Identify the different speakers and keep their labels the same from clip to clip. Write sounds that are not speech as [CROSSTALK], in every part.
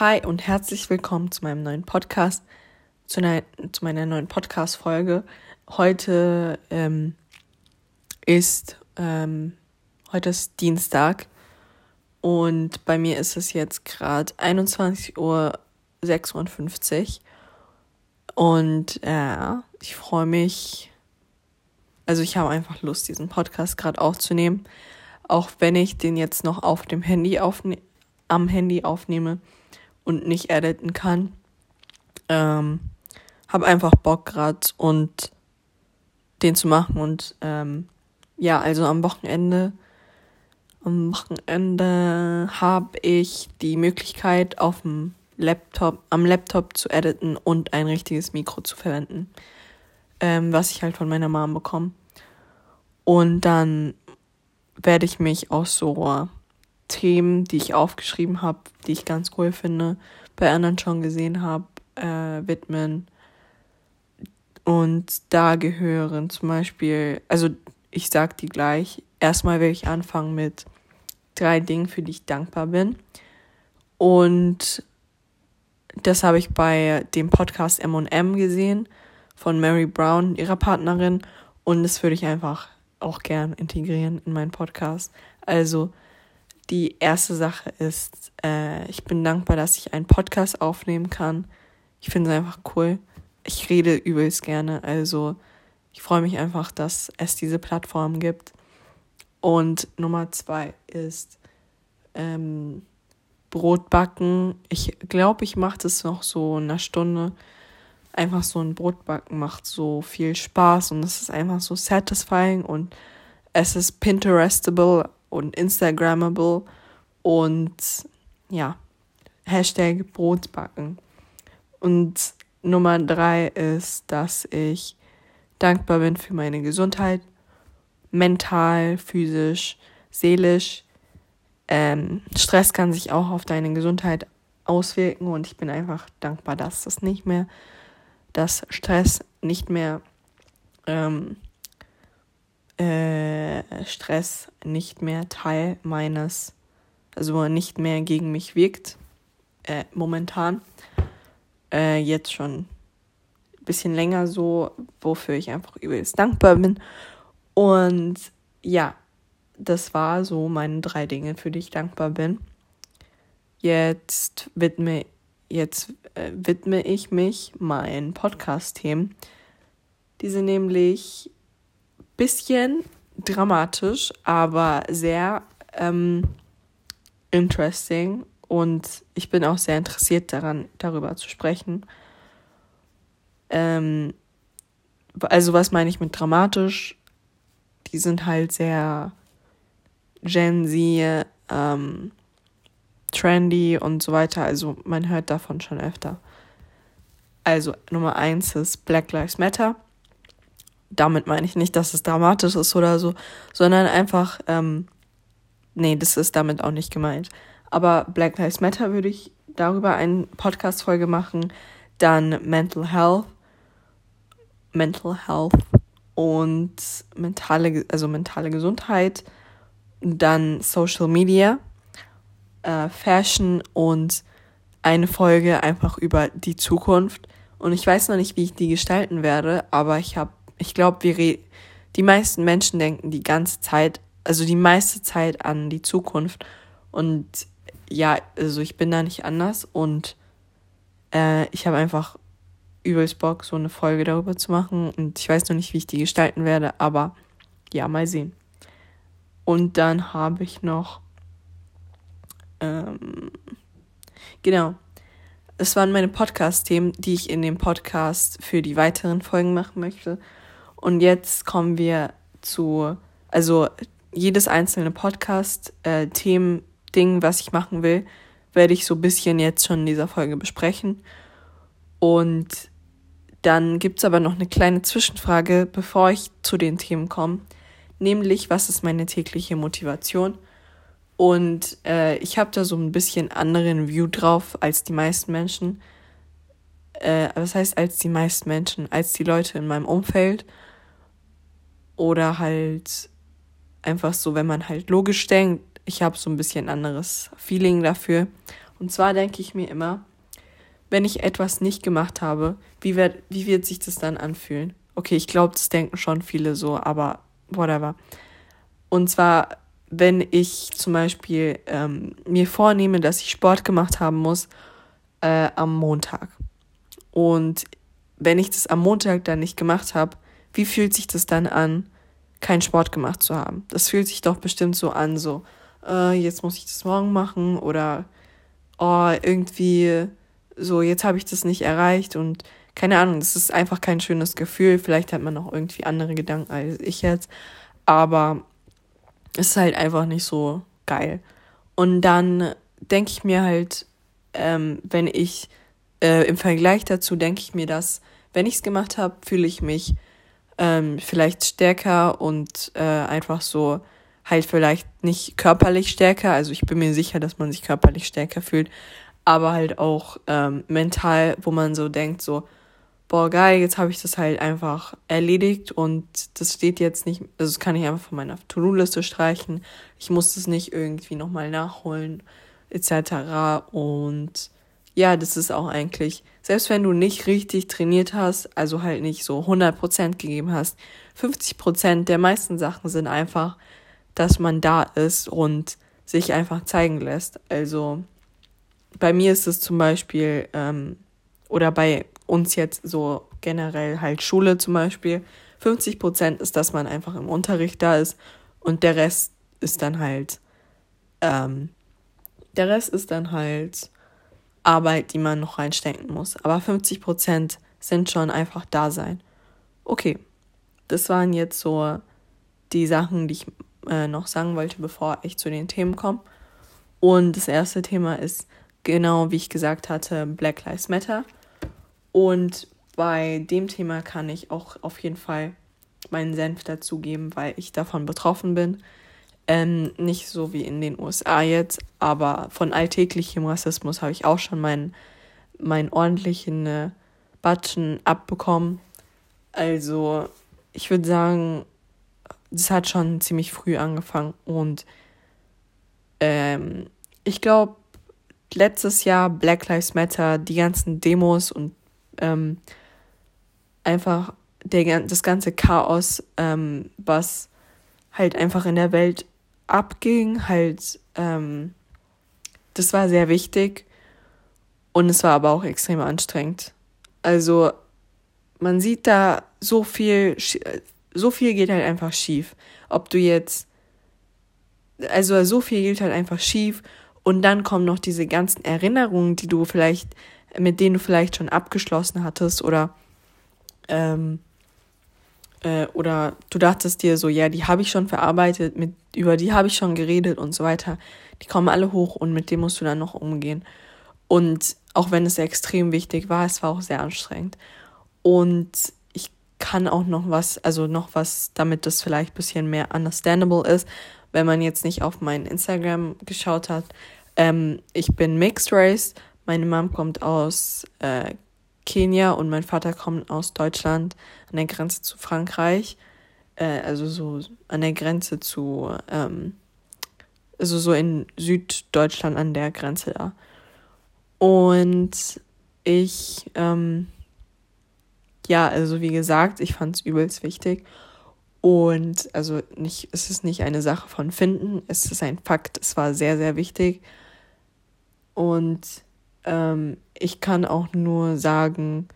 Speaker 1: Hi und herzlich willkommen zu meinem neuen Podcast, zu, einer, zu meiner neuen Podcast-Folge. Heute ähm, ist ähm, heute ist Dienstag und bei mir ist es jetzt gerade 21.56 Uhr und äh, ich freue mich, also ich habe einfach Lust, diesen Podcast gerade aufzunehmen, auch wenn ich den jetzt noch auf dem Handy aufne am Handy aufnehme und nicht editen kann. Ähm, hab einfach Bock grad und den zu machen und ähm, ja, also am Wochenende am Wochenende habe ich die Möglichkeit auf dem Laptop am Laptop zu editen und ein richtiges Mikro zu verwenden, ähm, was ich halt von meiner Mom bekomme. Und dann werde ich mich aus so Themen, die ich aufgeschrieben habe, die ich ganz cool finde, bei anderen schon gesehen habe, äh, widmen. Und da gehören zum Beispiel, also ich sag die gleich. Erstmal will ich anfangen mit drei Dingen, für die ich dankbar bin. Und das habe ich bei dem Podcast M&M gesehen von Mary Brown, ihrer Partnerin. Und das würde ich einfach auch gern integrieren in meinen Podcast. Also die erste Sache ist, äh, ich bin dankbar, dass ich einen Podcast aufnehmen kann. Ich finde es einfach cool. Ich rede übelst gerne. Also ich freue mich einfach, dass es diese Plattform gibt. Und Nummer zwei ist ähm, Brot backen. Ich glaube, ich mache das noch so in einer Stunde. Einfach so ein Brotbacken macht so viel Spaß und es ist einfach so satisfying und es ist Pinterestable und Instagrammable und ja, Hashtag Brotbacken. Und Nummer drei ist, dass ich dankbar bin für meine Gesundheit, mental, physisch, seelisch. Ähm, Stress kann sich auch auf deine Gesundheit auswirken und ich bin einfach dankbar, dass das nicht mehr, dass Stress nicht mehr ähm, äh, Stress nicht mehr Teil meines, also nicht mehr gegen mich wirkt, äh, momentan. Äh, jetzt schon ein bisschen länger so, wofür ich einfach übelst dankbar bin. Und ja, das war so meine drei Dinge, für die ich dankbar bin. Jetzt widme, jetzt, äh, widme ich mich meinen Podcast-Themen. Die sind nämlich bisschen dramatisch, aber sehr ähm, interesting und ich bin auch sehr interessiert daran, darüber zu sprechen. Ähm, also was meine ich mit dramatisch? Die sind halt sehr Gen Z, ähm, trendy und so weiter. Also man hört davon schon öfter. Also Nummer eins ist Black Lives Matter damit meine ich nicht, dass es dramatisch ist oder so, sondern einfach, ähm, nee, das ist damit auch nicht gemeint. Aber Black Lives Matter würde ich darüber eine Podcast-Folge machen. Dann Mental Health, Mental Health und mentale, also mentale Gesundheit. Dann Social Media, äh, Fashion und eine Folge einfach über die Zukunft. Und ich weiß noch nicht, wie ich die gestalten werde, aber ich habe ich glaube, wir die meisten Menschen denken die ganze Zeit, also die meiste Zeit an die Zukunft. Und ja, also ich bin da nicht anders und äh, ich habe einfach übelst Bock, so eine Folge darüber zu machen. Und ich weiß noch nicht, wie ich die gestalten werde, aber ja, mal sehen. Und dann habe ich noch, ähm, genau, es waren meine Podcast-Themen, die ich in dem Podcast für die weiteren Folgen machen möchte. Und jetzt kommen wir zu, also jedes einzelne Podcast-Themen, äh, Ding, was ich machen will, werde ich so ein bisschen jetzt schon in dieser Folge besprechen. Und dann gibt es aber noch eine kleine Zwischenfrage, bevor ich zu den Themen komme. Nämlich, was ist meine tägliche Motivation? Und äh, ich habe da so ein bisschen anderen View drauf als die meisten Menschen. Äh, was heißt als die meisten Menschen? Als die Leute in meinem Umfeld. Oder halt einfach so, wenn man halt logisch denkt, ich habe so ein bisschen anderes Feeling dafür. Und zwar denke ich mir immer, wenn ich etwas nicht gemacht habe, wie wird, wie wird sich das dann anfühlen? Okay, ich glaube, das denken schon viele so, aber whatever. Und zwar, wenn ich zum Beispiel ähm, mir vornehme, dass ich Sport gemacht haben muss äh, am Montag. Und wenn ich das am Montag dann nicht gemacht habe, wie fühlt sich das dann an, keinen Sport gemacht zu haben? Das fühlt sich doch bestimmt so an, so, äh, jetzt muss ich das morgen machen oder oh, irgendwie so, jetzt habe ich das nicht erreicht und keine Ahnung, das ist einfach kein schönes Gefühl. Vielleicht hat man noch irgendwie andere Gedanken als ich jetzt, aber es ist halt einfach nicht so geil. Und dann denke ich mir halt, ähm, wenn ich äh, im Vergleich dazu denke ich mir, dass wenn ich es gemacht habe, fühle ich mich ähm, vielleicht stärker und äh, einfach so halt vielleicht nicht körperlich stärker. Also ich bin mir sicher, dass man sich körperlich stärker fühlt, aber halt auch ähm, mental, wo man so denkt, so, boah, geil, jetzt habe ich das halt einfach erledigt und das steht jetzt nicht, also das kann ich einfach von meiner To-Do-Liste streichen. Ich muss das nicht irgendwie nochmal nachholen, etc. Und ja, das ist auch eigentlich, selbst wenn du nicht richtig trainiert hast, also halt nicht so 100% gegeben hast, 50% der meisten Sachen sind einfach, dass man da ist und sich einfach zeigen lässt. Also bei mir ist es zum Beispiel, ähm, oder bei uns jetzt so generell halt Schule zum Beispiel, 50 Prozent ist, dass man einfach im Unterricht da ist und der Rest ist dann halt, ähm, der Rest ist dann halt Arbeit, die man noch reinstecken muss. Aber 50 Prozent sind schon einfach da sein. Okay, das waren jetzt so die Sachen, die ich äh, noch sagen wollte, bevor ich zu den Themen komme. Und das erste Thema ist genau, wie ich gesagt hatte, Black Lives Matter. Und bei dem Thema kann ich auch auf jeden Fall meinen Senf dazugeben, weil ich davon betroffen bin. Ähm, nicht so wie in den USA jetzt, aber von alltäglichem Rassismus habe ich auch schon meinen, meinen ordentlichen äh, Batschen abbekommen. Also, ich würde sagen, das hat schon ziemlich früh angefangen und ähm, ich glaube, letztes Jahr Black Lives Matter, die ganzen Demos und ähm, einfach der, das ganze Chaos, ähm, was halt einfach in der Welt abging, halt, ähm, das war sehr wichtig und es war aber auch extrem anstrengend. Also man sieht da so viel, so viel geht halt einfach schief. Ob du jetzt, also so viel geht halt einfach schief und dann kommen noch diese ganzen Erinnerungen, die du vielleicht mit denen du vielleicht schon abgeschlossen hattest oder ähm, äh, oder du dachtest dir so, ja, die habe ich schon verarbeitet, mit über die habe ich schon geredet und so weiter. Die kommen alle hoch und mit dem musst du dann noch umgehen. Und auch wenn es extrem wichtig war, es war auch sehr anstrengend. Und ich kann auch noch was, also noch was, damit das vielleicht ein bisschen mehr understandable ist, wenn man jetzt nicht auf mein Instagram geschaut hat. Ähm, ich bin Mixed Race, meine Mom kommt aus äh, Kenia und mein Vater kommt aus Deutschland an der Grenze zu Frankreich. Äh, also so an der Grenze zu, ähm, also so in Süddeutschland an der Grenze da. Und ich, ähm, ja, also wie gesagt, ich fand es übelst wichtig. Und also nicht, es ist nicht eine Sache von finden, es ist ein Fakt, es war sehr, sehr wichtig. Und ähm, ich kann auch nur sagen,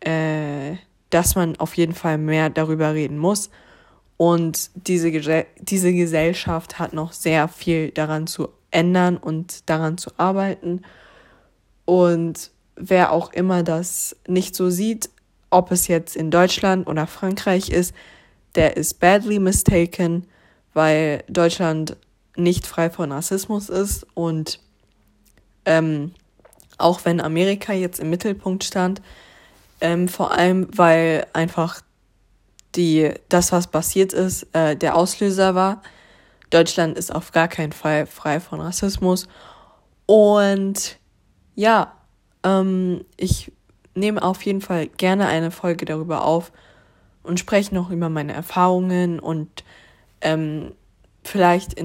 Speaker 1: äh, dass man auf jeden Fall mehr darüber reden muss. Und diese, diese Gesellschaft hat noch sehr viel daran zu ändern und daran zu arbeiten. Und wer auch immer das nicht so sieht, ob es jetzt in Deutschland oder Frankreich ist, der ist badly mistaken, weil Deutschland nicht frei von Rassismus ist und ähm, auch wenn Amerika jetzt im Mittelpunkt stand, ähm, vor allem weil einfach die, das, was passiert ist, äh, der Auslöser war. Deutschland ist auf gar keinen Fall frei von Rassismus. Und ja, ähm, ich nehme auf jeden Fall gerne eine Folge darüber auf und spreche noch über meine Erfahrungen und ähm, vielleicht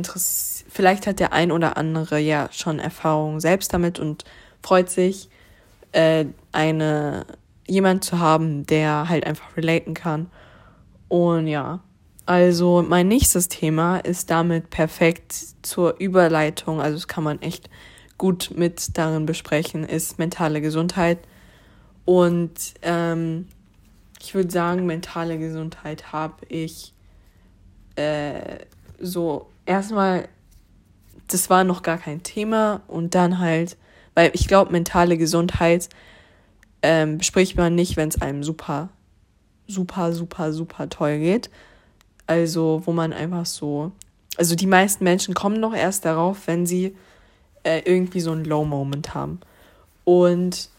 Speaker 1: vielleicht hat der ein oder andere ja schon Erfahrung selbst damit und freut sich, äh, eine jemand zu haben, der halt einfach relaten kann. Und ja, also mein nächstes Thema ist damit perfekt zur Überleitung, also das kann man echt gut mit darin besprechen, ist mentale Gesundheit. Und ähm, ich würde sagen, mentale Gesundheit habe ich äh, so erstmal, das war noch gar kein Thema und dann halt, weil ich glaube, mentale Gesundheit ähm, bespricht man nicht, wenn es einem super, super, super, super toll geht. Also, wo man einfach so, also die meisten Menschen kommen noch erst darauf, wenn sie äh, irgendwie so einen Low-Moment haben. Und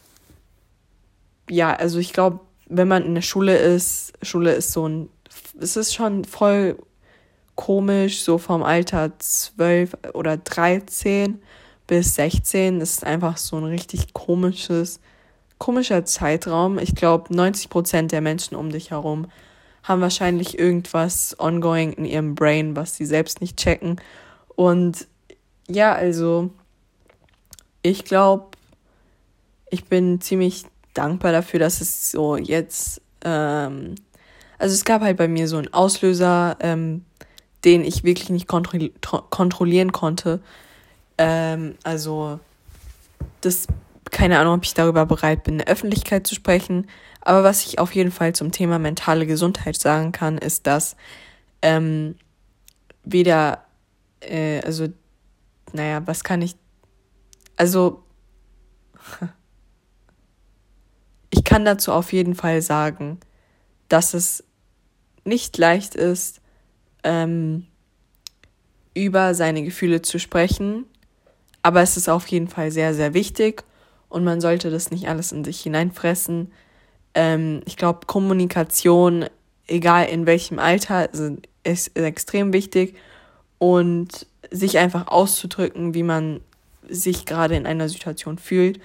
Speaker 1: ja, also ich glaube, wenn man in der Schule ist, Schule ist so ein, es ist schon voll komisch, so vom Alter 12 oder 13 bis 16 ist einfach so ein richtig komisches, komischer Zeitraum. Ich glaube, 90 Prozent der Menschen um dich herum haben wahrscheinlich irgendwas ongoing in ihrem Brain, was sie selbst nicht checken. Und ja, also ich glaube, ich bin ziemlich dankbar dafür, dass es so jetzt, ähm, also es gab halt bei mir so einen Auslöser, ähm, den ich wirklich nicht kontrolli kontrollieren konnte. Ähm, also, das, keine Ahnung, ob ich darüber bereit bin, in der Öffentlichkeit zu sprechen. Aber was ich auf jeden Fall zum Thema mentale Gesundheit sagen kann, ist, dass ähm, weder, äh, also, naja, was kann ich, also, [LAUGHS] ich kann dazu auf jeden Fall sagen, dass es nicht leicht ist, ähm, über seine Gefühle zu sprechen. Aber es ist auf jeden Fall sehr, sehr wichtig und man sollte das nicht alles in sich hineinfressen. Ähm, ich glaube, Kommunikation, egal in welchem Alter, ist, extrem wichtig und sich einfach auszudrücken, wie man sich gerade in einer Situation fühlt,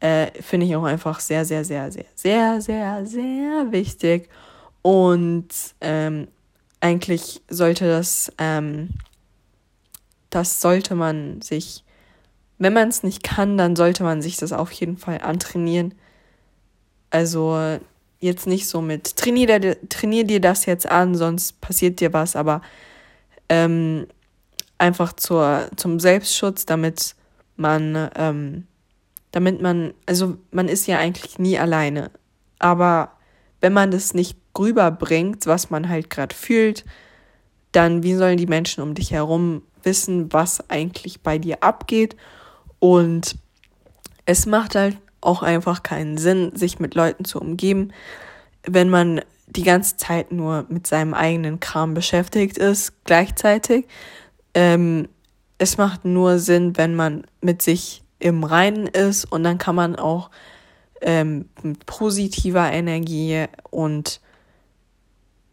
Speaker 1: äh, finde ich auch einfach sehr, sehr, sehr, sehr, sehr, sehr, sehr wichtig. Und ähm, eigentlich sollte das, ähm, das sollte man sich, wenn man es nicht kann, dann sollte man sich das auf jeden Fall antrainieren. Also jetzt nicht so mit, trainier, dir, trainier dir das jetzt an, sonst passiert dir was, aber ähm, einfach zur, zum Selbstschutz, damit man, ähm, damit man, also man ist ja eigentlich nie alleine, aber wenn man das nicht rüberbringt, was man halt gerade fühlt, dann wie sollen die Menschen um dich herum wissen, was eigentlich bei dir abgeht? Und es macht halt auch einfach keinen Sinn, sich mit Leuten zu umgeben, wenn man die ganze Zeit nur mit seinem eigenen Kram beschäftigt ist, gleichzeitig. Ähm, es macht nur Sinn, wenn man mit sich im Reinen ist und dann kann man auch ähm, mit positiver Energie und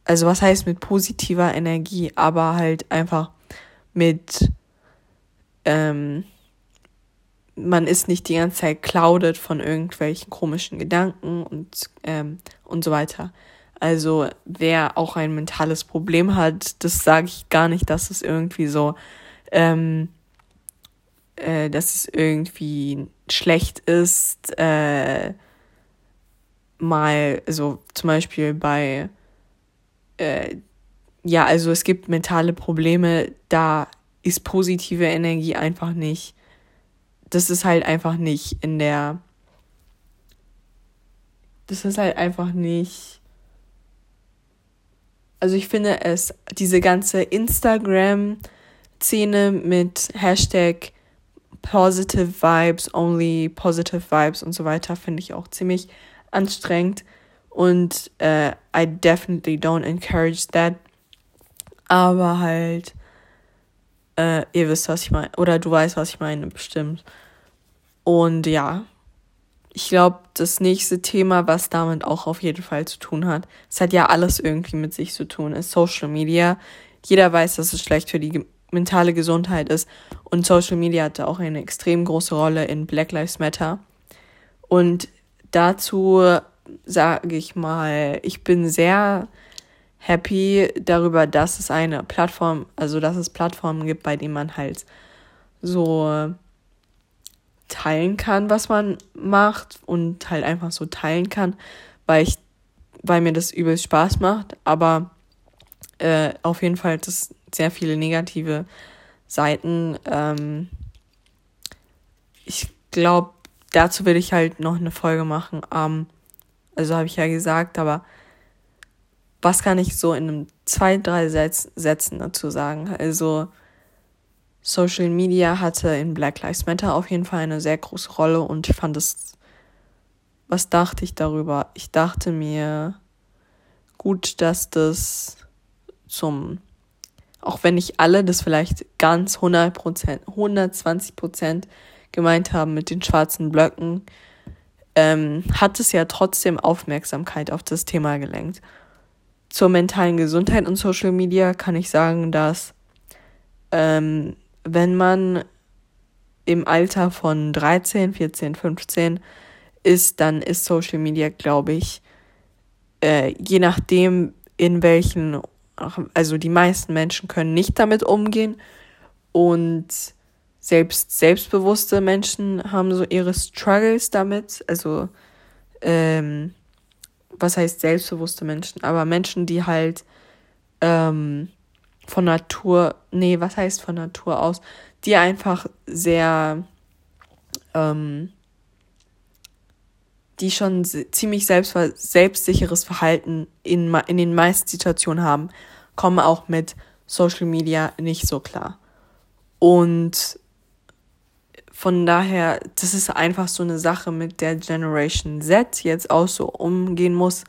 Speaker 1: also was heißt mit positiver Energie, aber halt einfach mit, ähm, man ist nicht die ganze Zeit clouded von irgendwelchen komischen Gedanken und, ähm, und so weiter. Also wer auch ein mentales Problem hat, das sage ich gar nicht, dass es irgendwie so, ähm, äh, dass es irgendwie schlecht ist, äh, mal, also zum Beispiel bei äh, ja, also es gibt mentale Probleme, da ist positive Energie einfach nicht. Das ist halt einfach nicht in der. Das ist halt einfach nicht. Also ich finde es, diese ganze Instagram-Szene mit Hashtag Positive Vibes, Only Positive Vibes und so weiter, finde ich auch ziemlich anstrengend. Und äh, I definitely don't encourage that. Aber halt, äh, ihr wisst, was ich meine. Oder du weißt, was ich meine, bestimmt. Und ja, ich glaube, das nächste Thema, was damit auch auf jeden Fall zu tun hat, es hat ja alles irgendwie mit sich zu tun, ist Social Media. Jeder weiß, dass es schlecht für die mentale Gesundheit ist. Und Social Media hatte auch eine extrem große Rolle in Black Lives Matter. Und dazu sage ich mal, ich bin sehr happy darüber, dass es eine Plattform, also dass es Plattformen gibt, bei denen man halt so teilen kann, was man macht und halt einfach so teilen kann, weil ich, weil mir das übelst Spaß macht, aber äh, auf jeden Fall es sehr viele negative Seiten. Ähm, ich glaube, dazu will ich halt noch eine Folge machen. Ähm, also habe ich ja gesagt, aber was kann ich so in einem zwei, drei Sätz Sätzen dazu sagen? Also Social Media hatte in Black Lives Matter auf jeden Fall eine sehr große Rolle und ich fand es, was dachte ich darüber? Ich dachte mir, gut, dass das zum, auch wenn nicht alle das vielleicht ganz 100 Prozent, 120 Prozent gemeint haben mit den schwarzen Blöcken, ähm, hat es ja trotzdem Aufmerksamkeit auf das Thema gelenkt. Zur mentalen Gesundheit und Social Media kann ich sagen, dass ähm, wenn man im Alter von 13, 14, 15 ist, dann ist Social Media, glaube ich, äh, je nachdem, in welchen, also die meisten Menschen können nicht damit umgehen und selbst selbstbewusste Menschen haben so ihre Struggles damit, also ähm, was heißt selbstbewusste Menschen, aber Menschen, die halt ähm, von Natur, nee, was heißt von Natur aus, die einfach sehr, ähm, die schon ziemlich selbst, selbstsicheres Verhalten in, in den meisten Situationen haben, kommen auch mit Social Media nicht so klar. Und von daher, das ist einfach so eine Sache, mit der Generation Z jetzt auch so umgehen muss,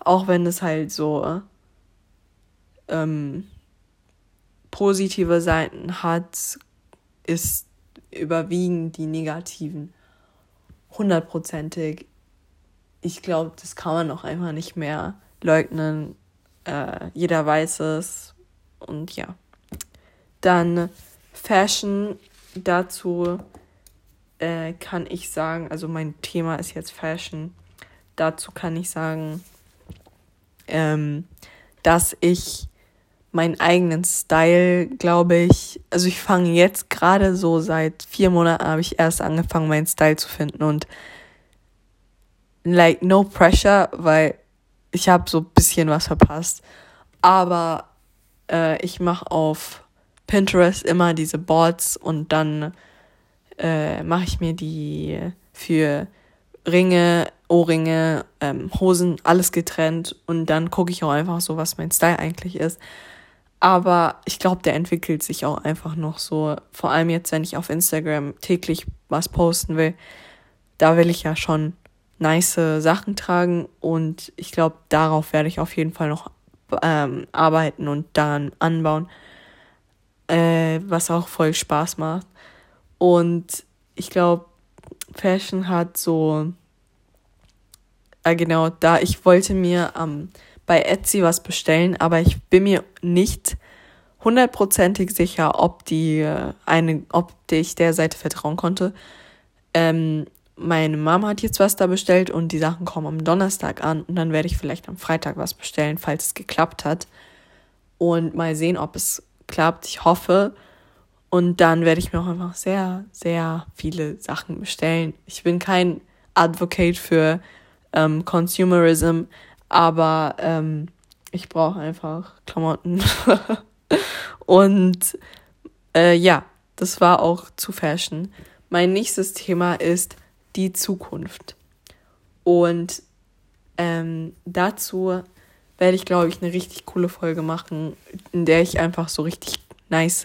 Speaker 1: auch wenn es halt so ähm, positive Seiten hat, ist überwiegend die negativen. Hundertprozentig. Ich glaube, das kann man auch einfach nicht mehr leugnen. Äh, jeder weiß es. Und ja. Dann Fashion. Dazu äh, kann ich sagen, also mein Thema ist jetzt Fashion. Dazu kann ich sagen, ähm, dass ich meinen eigenen Style, glaube ich. Also ich fange jetzt gerade so seit vier Monaten habe ich erst angefangen, meinen Style zu finden und like no pressure, weil ich habe so ein bisschen was verpasst. Aber äh, ich mache auf Pinterest immer diese Boards und dann äh, mache ich mir die für Ringe, Ohrringe, ähm, Hosen, alles getrennt und dann gucke ich auch einfach so, was mein Style eigentlich ist. Aber ich glaube, der entwickelt sich auch einfach noch so. Vor allem jetzt, wenn ich auf Instagram täglich was posten will. Da will ich ja schon nice Sachen tragen. Und ich glaube, darauf werde ich auf jeden Fall noch ähm, arbeiten und daran anbauen. Äh, was auch voll Spaß macht. Und ich glaube, Fashion hat so. Äh, genau, da ich wollte mir. Ähm, bei Etsy was bestellen, aber ich bin mir nicht hundertprozentig sicher, ob die äh, eine, ob ich der Seite vertrauen konnte. Ähm, meine Mama hat jetzt was da bestellt und die Sachen kommen am Donnerstag an und dann werde ich vielleicht am Freitag was bestellen, falls es geklappt hat. Und mal sehen, ob es klappt. Ich hoffe. Und dann werde ich mir auch einfach sehr, sehr viele Sachen bestellen. Ich bin kein Advocate für ähm, Consumerism, aber ähm, ich brauche einfach Klamotten. [LAUGHS] und äh, ja, das war auch zu Fashion. Mein nächstes Thema ist die Zukunft. Und ähm, dazu werde ich, glaube ich, eine richtig coole Folge machen, in der ich einfach so richtig nice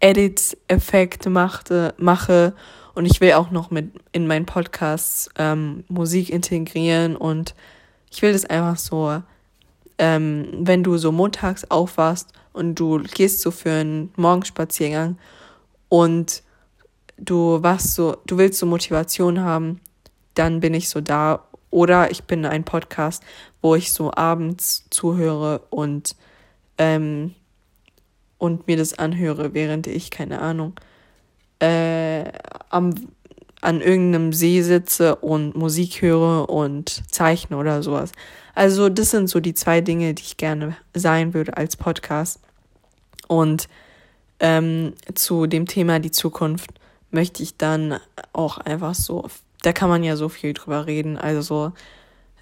Speaker 1: Edits, Effekte machte, mache. Und ich will auch noch mit in meinen Podcasts ähm, Musik integrieren und ich will das einfach so, ähm, wenn du so montags aufwachst und du gehst so für einen Morgenspaziergang und du wachst so, du willst so Motivation haben, dann bin ich so da. Oder ich bin ein Podcast, wo ich so abends zuhöre und, ähm, und mir das anhöre, während ich, keine Ahnung, äh, am an irgendeinem See sitze und Musik höre und zeichne oder sowas. Also das sind so die zwei Dinge, die ich gerne sein würde als Podcast. Und ähm, zu dem Thema die Zukunft möchte ich dann auch einfach so, da kann man ja so viel drüber reden. Also so,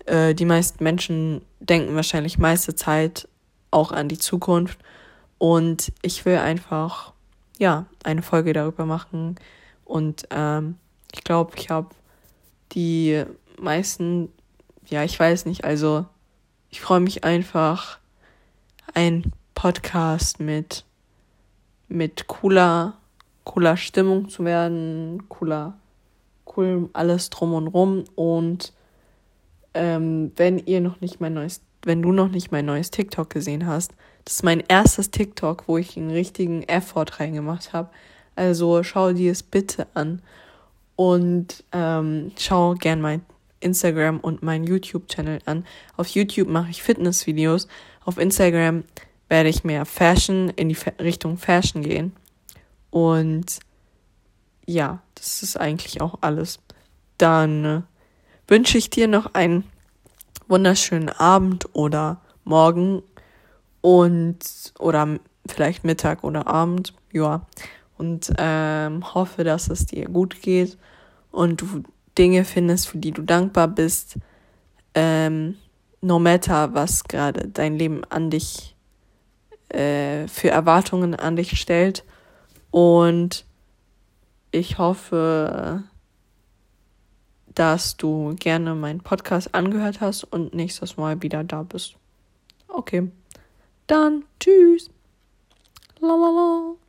Speaker 1: äh, die meisten Menschen denken wahrscheinlich meiste Zeit auch an die Zukunft. Und ich will einfach, ja, eine Folge darüber machen. Und ähm, ich glaube, ich habe die meisten, ja, ich weiß nicht, also ich freue mich einfach, ein Podcast mit, mit cooler, cooler Stimmung zu werden, cooler, cool alles drum und rum. Und ähm, wenn ihr noch nicht mein neues, wenn du noch nicht mein neues TikTok gesehen hast, das ist mein erstes TikTok, wo ich einen richtigen Effort reingemacht habe. Also schau dir es bitte an und ähm, schau gern mein Instagram und mein YouTube-Channel an. Auf YouTube mache ich Fitnessvideos. Auf Instagram werde ich mehr Fashion in die Richtung Fashion gehen. Und ja, das ist eigentlich auch alles. Dann äh, wünsche ich dir noch einen wunderschönen Abend oder Morgen und oder vielleicht Mittag oder Abend, ja. Und ähm, hoffe, dass es dir gut geht und du Dinge findest, für die du dankbar bist. Ähm, no matter, was gerade dein Leben an dich äh, für Erwartungen an dich stellt. Und ich hoffe, dass du gerne meinen Podcast angehört hast und nächstes Mal wieder da bist. Okay. Dann tschüss. La la la.